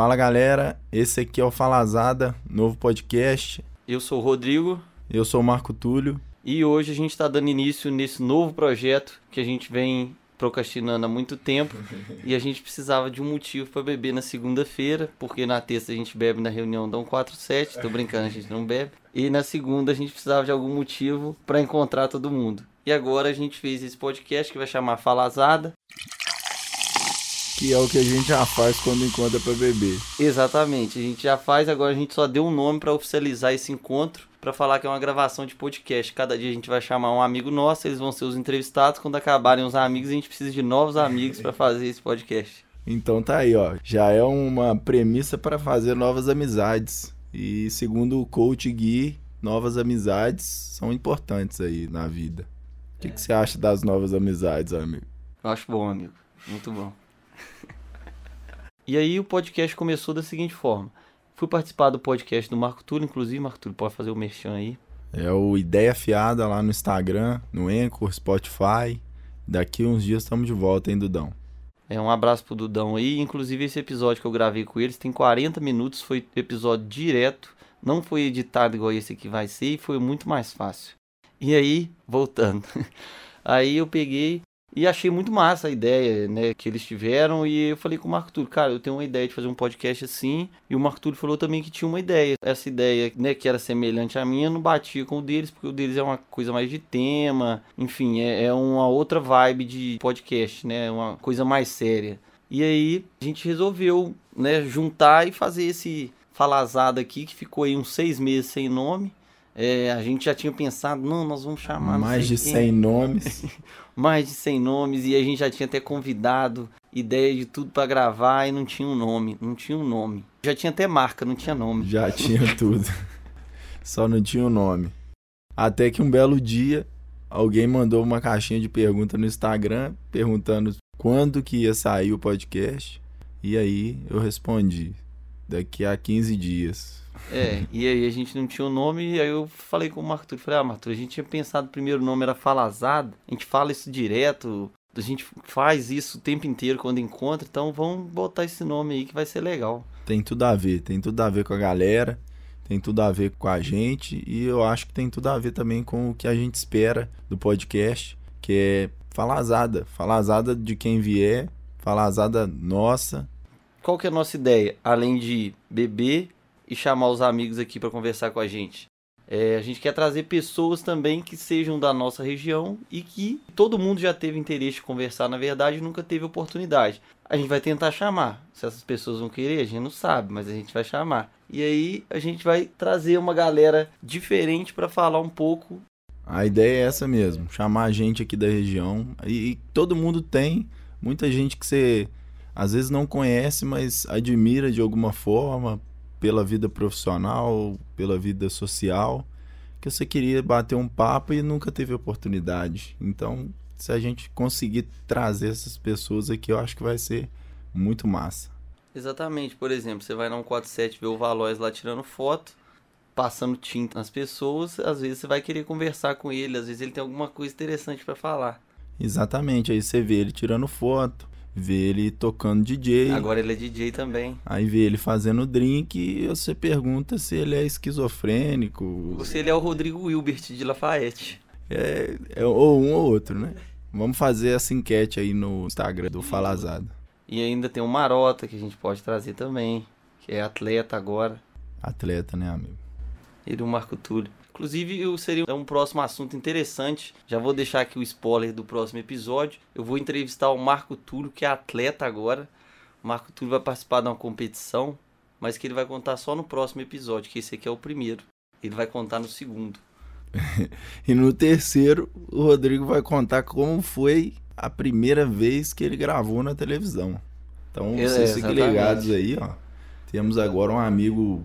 Fala galera, esse aqui é o Falazada, novo podcast. Eu sou o Rodrigo. Eu sou o Marco Túlio. E hoje a gente está dando início nesse novo projeto que a gente vem procrastinando há muito tempo e a gente precisava de um motivo para beber na segunda-feira, porque na terça a gente bebe na reunião da 147, tô brincando, a gente não bebe. E na segunda a gente precisava de algum motivo para encontrar todo mundo. E agora a gente fez esse podcast que vai chamar Falazada. Que é o que a gente já faz quando encontra para beber. Exatamente, a gente já faz, agora a gente só deu um nome para oficializar esse encontro para falar que é uma gravação de podcast. Cada dia a gente vai chamar um amigo nosso, eles vão ser os entrevistados. Quando acabarem os amigos, a gente precisa de novos amigos para fazer esse podcast. Então tá aí, ó. Já é uma premissa para fazer novas amizades. E segundo o coach Gui, novas amizades são importantes aí na vida. O que, é. que você acha das novas amizades, amigo? Eu acho bom, amigo. Muito bom. E aí o podcast começou da seguinte forma. Fui participar do podcast do Marco Túlio, inclusive, Marco Túlio, pode fazer o merchan aí. É o Ideia Fiada lá no Instagram, no Anchor, Spotify. Daqui uns dias estamos de volta, hein, Dudão? É, um abraço pro Dudão aí. Inclusive, esse episódio que eu gravei com eles tem 40 minutos, foi episódio direto. Não foi editado igual esse aqui vai ser e foi muito mais fácil. E aí, voltando. Aí eu peguei e achei muito massa a ideia, né, que eles tiveram. E eu falei com o Marco Túlio, cara, eu tenho uma ideia de fazer um podcast assim. E o Marco Túlio falou também que tinha uma ideia. Essa ideia, né, que era semelhante à minha, não batia com o deles, porque o deles é uma coisa mais de tema. Enfim, é, é uma outra vibe de podcast, né, uma coisa mais séria. E aí a gente resolveu, né, juntar e fazer esse falazada aqui, que ficou aí uns seis meses sem nome. É, a gente já tinha pensado, não, nós vamos chamar. Mais de 100 nomes. Mais de 100 nomes, e a gente já tinha até convidado, ideia de tudo para gravar e não tinha um nome. Não tinha um nome. Já tinha até marca, não tinha nome. Já tinha tudo. Só não tinha o um nome. Até que um belo dia, alguém mandou uma caixinha de pergunta no Instagram, perguntando quando que ia sair o podcast. E aí eu respondi: daqui a 15 dias. É, e aí a gente não tinha o um nome, e aí eu falei com o Marco falei, ah, Marco, a gente tinha pensado o primeiro nome era Falazada, a gente fala isso direto, a gente faz isso o tempo inteiro quando encontra, então vamos botar esse nome aí que vai ser legal. Tem tudo a ver, tem tudo a ver com a galera, tem tudo a ver com a gente, e eu acho que tem tudo a ver também com o que a gente espera do podcast, que é falazada, falazada de quem vier, falazada nossa. Qual que é a nossa ideia? Além de beber e chamar os amigos aqui para conversar com a gente. É, a gente quer trazer pessoas também que sejam da nossa região e que todo mundo já teve interesse de conversar, na verdade, nunca teve oportunidade. A gente vai tentar chamar. Se essas pessoas vão querer, a gente não sabe, mas a gente vai chamar. E aí a gente vai trazer uma galera diferente para falar um pouco. A ideia é essa mesmo, chamar a gente aqui da região. E, e todo mundo tem, muita gente que você às vezes não conhece, mas admira de alguma forma, pela vida profissional, pela vida social, que você queria bater um papo e nunca teve oportunidade. Então, se a gente conseguir trazer essas pessoas aqui, eu acho que vai ser muito massa. Exatamente, por exemplo, você vai na 147 ver o Valois lá tirando foto, passando tinta nas pessoas, às vezes você vai querer conversar com ele, às vezes ele tem alguma coisa interessante para falar. Exatamente, aí você vê ele tirando foto, vê ele tocando DJ. Agora ele é DJ também. Aí vê ele fazendo drink e você pergunta se ele é esquizofrênico. Ou se ele é o Rodrigo Wilbert de Lafayette. É, é ou um ou outro, né? Vamos fazer essa enquete aí no Instagram do Falazado. E ainda tem o Marota que a gente pode trazer também, que é atleta agora. Atleta, né, amigo? Ele e o Marco Túlio. Inclusive, seria um próximo assunto interessante. Já vou deixar aqui o spoiler do próximo episódio. Eu vou entrevistar o Marco Túlio, que é atleta agora. O Marco Túlio vai participar de uma competição, mas que ele vai contar só no próximo episódio, que esse aqui é o primeiro. Ele vai contar no segundo. e no terceiro, o Rodrigo vai contar como foi a primeira vez que ele gravou na televisão. Então, é, vocês fiquem ligados aí, ó. Temos agora um amigo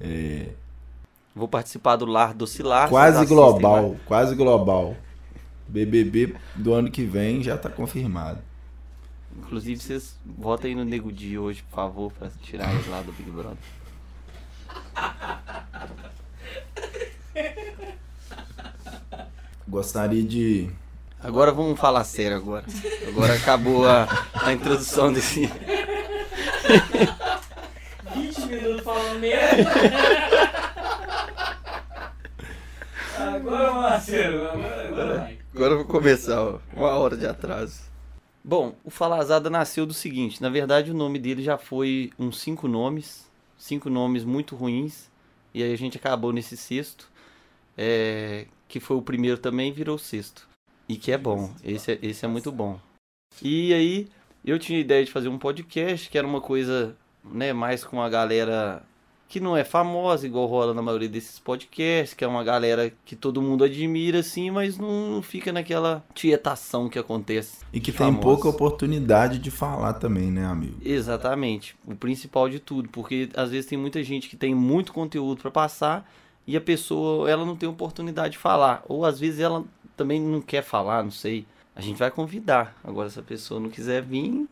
é, Vou participar do Lar do Cilar. Quase global, quase global. BBB do ano que vem já tá confirmado. Inclusive, vocês votem aí no Nego Di hoje, por favor, pra tirar eles lá do Big Brother. Gostaria de. Agora vamos falar sério agora. Agora acabou a, a introdução desse. Agora, Agora, agora vai. Agora eu vou começar, ó. Uma hora de atraso. Bom, o Falazada nasceu do seguinte: na verdade, o nome dele já foi uns cinco nomes, cinco nomes muito ruins, e aí a gente acabou nesse sexto, é, que foi o primeiro também, virou o sexto. E que é bom, esse é, esse é muito bom. E aí, eu tinha a ideia de fazer um podcast, que era uma coisa né, mais com a galera que não é famosa, igual rola na maioria desses podcasts, que é uma galera que todo mundo admira, assim, mas não fica naquela tietação que acontece. E que de tem pouca oportunidade de falar também, né, amigo? Exatamente, o principal de tudo, porque às vezes tem muita gente que tem muito conteúdo para passar e a pessoa ela não tem oportunidade de falar, ou às vezes ela também não quer falar, não sei. A gente vai convidar. Agora se a pessoa não quiser vir,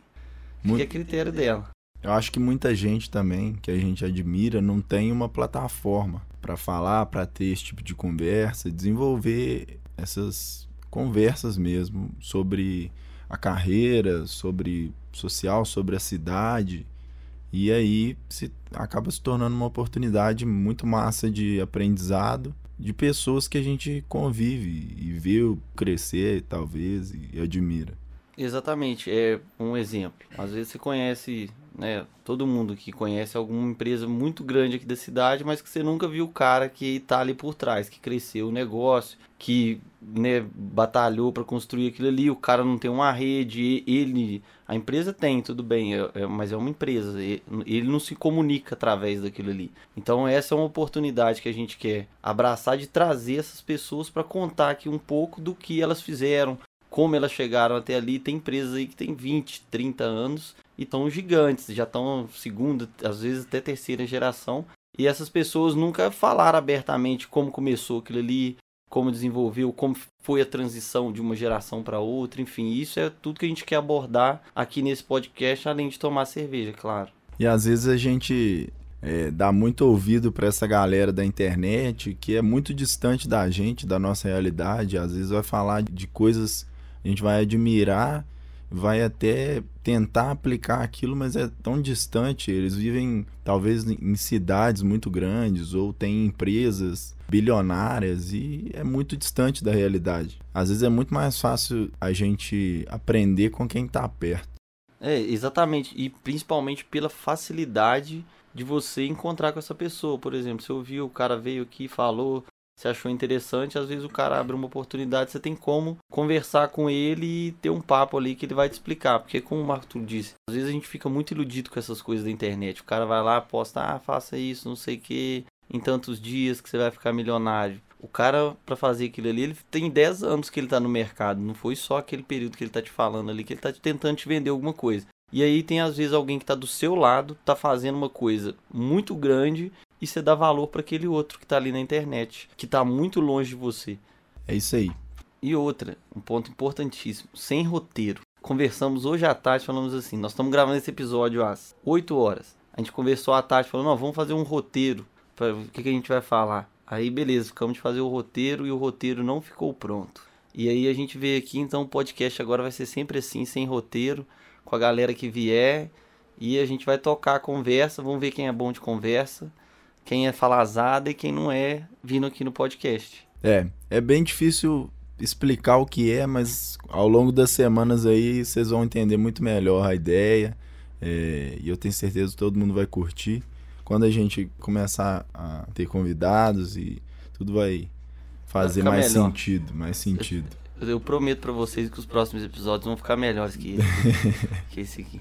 Mu- fica a critério dela. Eu acho que muita gente também que a gente admira não tem uma plataforma para falar, para ter esse tipo de conversa, desenvolver essas conversas mesmo sobre a carreira, sobre social, sobre a cidade. E aí se acaba se tornando uma oportunidade muito massa de aprendizado de pessoas que a gente convive e vê crescer, talvez, e admira. Exatamente, é um exemplo. Às vezes você conhece, né, todo mundo que conhece alguma empresa muito grande aqui da cidade, mas que você nunca viu o cara que tá ali por trás, que cresceu o negócio, que, né, batalhou para construir aquilo ali, o cara não tem uma rede, ele, a empresa tem, tudo bem, é- é- mas é uma empresa, ele não se comunica através daquilo ali. Então essa é uma oportunidade que a gente quer abraçar de trazer essas pessoas para contar aqui um pouco do que elas fizeram, como elas chegaram até ali. Tem empresas aí que tem 20, 30 anos e estão gigantes, já estão segunda, às vezes até terceira geração. E essas pessoas nunca falaram abertamente como começou aquilo ali, como desenvolveu, como foi a transição de uma geração para outra, enfim, isso é tudo que a gente quer abordar aqui nesse podcast, além de tomar cerveja, claro. E às vezes a gente é, dá muito ouvido para essa galera da internet que é muito distante da gente, da nossa realidade. Às vezes vai falar de coisas a gente vai admirar, vai até tentar aplicar aquilo, mas é tão distante. Eles vivem talvez em cidades muito grandes ou têm empresas bilionárias e é muito distante da realidade. Às vezes é muito mais fácil a gente aprender com quem está perto. É, exatamente. E principalmente pela facilidade de você encontrar com essa pessoa. Por exemplo, você ouviu, o cara veio aqui, falou, você achou interessante, às vezes o cara abre uma oportunidade, você tem como conversar com ele e ter um papo ali que ele vai te explicar. Porque como o Marco disse, às vezes a gente fica muito iludido com essas coisas da internet. O cara vai lá, posta, ah, faça isso, não sei o que, em tantos dias que você vai ficar milionário. O cara, pra fazer aquilo ali, ele tem 10 anos que ele tá no mercado. Não foi só aquele período que ele tá te falando ali, que ele tá tentando te vender alguma coisa. E aí tem às vezes alguém que tá do seu lado, tá fazendo uma coisa muito grande e você dá valor para aquele outro que tá ali na internet, que tá muito longe de você. É isso aí. E outra, um ponto importantíssimo, sem roteiro. Conversamos hoje à tarde, falamos assim, nós estamos gravando esse episódio às 8 horas. A gente conversou à tarde, falou, não, vamos fazer um roteiro, para o que, que a gente vai falar. Aí beleza, ficamos de fazer o roteiro e o roteiro não ficou pronto. E aí a gente veio aqui, então o podcast agora vai ser sempre assim, sem roteiro, com a galera que vier. E a gente vai tocar a conversa, vamos ver quem é bom de conversa, quem é falazada e quem não é, vindo aqui no podcast. É, é bem difícil explicar o que é, mas ao longo das semanas aí vocês vão entender muito melhor a ideia. é, e eu tenho certeza que todo mundo vai curtir. Quando a gente começar a ter convidados e tudo vai fazer ficar mais melhor. sentido, mais sentido. Eu prometo pra vocês que os próximos episódios vão ficar melhores que esse, que esse aqui.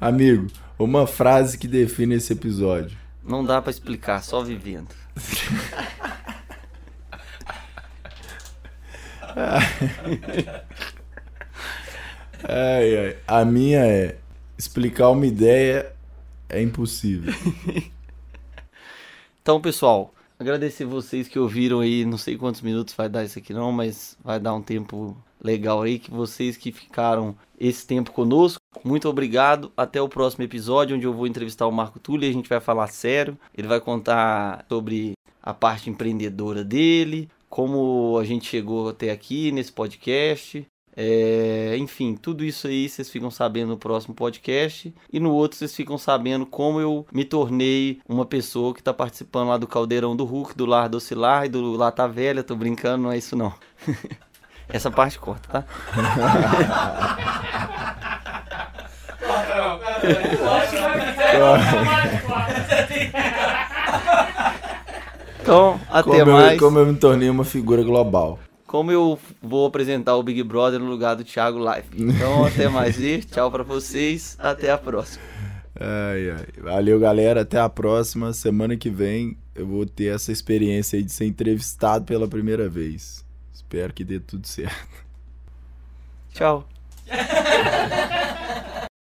Amigo, uma frase que define esse episódio. Não dá pra explicar, só vivendo. Ai, ai. A minha é explicar uma ideia é impossível. Então, pessoal, agradecer vocês que ouviram aí, não sei quantos minutos vai dar isso aqui não, mas vai dar um tempo legal aí, que vocês que ficaram esse tempo conosco, muito obrigado, até o próximo episódio, onde eu vou entrevistar o Marco Túlio a gente vai falar sério, ele vai contar sobre a parte empreendedora dele, como a gente chegou até aqui nesse podcast, É, enfim, tudo isso aí vocês ficam sabendo no próximo podcast. E no outro vocês ficam sabendo como eu me tornei uma pessoa que tá participando lá do Caldeirão do Hulk, do Lar do Oscilar e do Lata Velha. Tô brincando, não é isso não. Essa parte corta, tá? Então, até Como eu, mais. como eu me tornei uma figura global. Como eu vou apresentar o Big Brother no lugar do Thiago Live. Então, até mais e tchau pra vocês. Até a próxima. Ai, ai. Valeu, galera. Até a próxima. Semana que vem eu vou ter essa experiência aí de ser entrevistado pela primeira vez. Espero que dê tudo certo. Tchau.